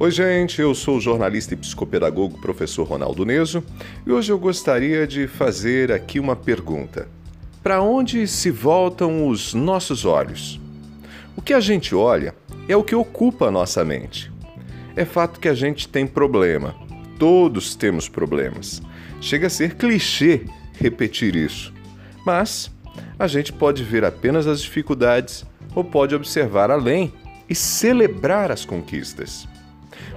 Oi, gente, eu sou o jornalista e psicopedagogo professor Ronaldo Neso e hoje eu gostaria de fazer aqui uma pergunta. Para onde se voltam os nossos olhos? O que a gente olha é o que ocupa a nossa mente. É fato que a gente tem problema, todos temos problemas. Chega a ser clichê repetir isso, mas a gente pode ver apenas as dificuldades ou pode observar além e celebrar as conquistas.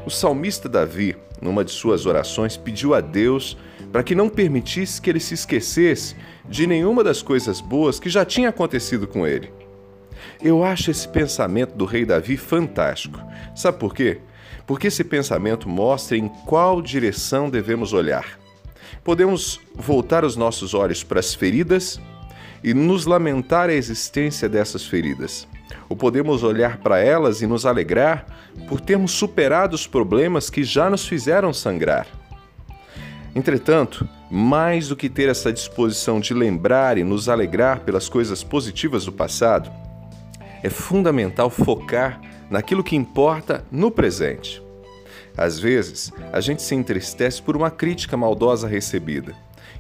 O salmista Davi, numa de suas orações, pediu a Deus para que não permitisse que ele se esquecesse de nenhuma das coisas boas que já tinha acontecido com ele. Eu acho esse pensamento do rei Davi fantástico. Sabe por quê? Porque esse pensamento mostra em qual direção devemos olhar. Podemos voltar os nossos olhos para as feridas e nos lamentar a existência dessas feridas ou podemos olhar para elas e nos alegrar por termos superado os problemas que já nos fizeram sangrar. Entretanto, mais do que ter essa disposição de lembrar e nos alegrar pelas coisas positivas do passado, é fundamental focar naquilo que importa no presente. Às vezes, a gente se entristece por uma crítica maldosa recebida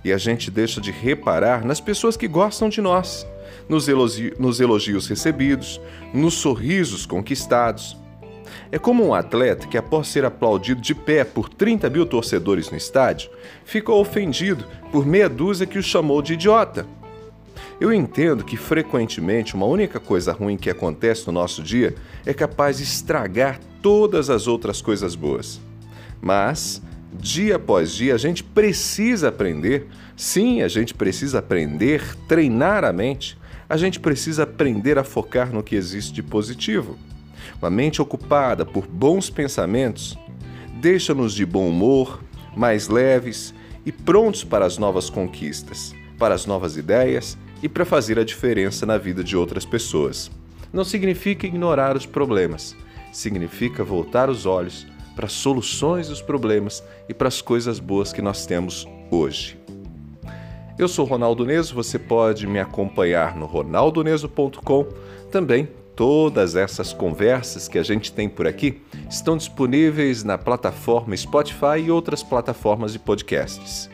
e a gente deixa de reparar nas pessoas que gostam de nós nos, elogi nos elogios recebidos, nos sorrisos conquistados. É como um atleta que, após ser aplaudido de pé por 30 mil torcedores no estádio, ficou ofendido por meia dúzia que o chamou de idiota. Eu entendo que frequentemente uma única coisa ruim que acontece no nosso dia é capaz de estragar todas as outras coisas boas. Mas, dia após dia, a gente precisa aprender, sim, a gente precisa aprender, treinar a mente a gente precisa aprender a focar no que existe de positivo. Uma mente ocupada por bons pensamentos deixa-nos de bom humor, mais leves e prontos para as novas conquistas, para as novas ideias e para fazer a diferença na vida de outras pessoas. Não significa ignorar os problemas, significa voltar os olhos para as soluções dos problemas e para as coisas boas que nós temos hoje. Eu sou Ronaldo Neso, você pode me acompanhar no ronaldoneso.com. Também todas essas conversas que a gente tem por aqui estão disponíveis na plataforma Spotify e outras plataformas de podcasts.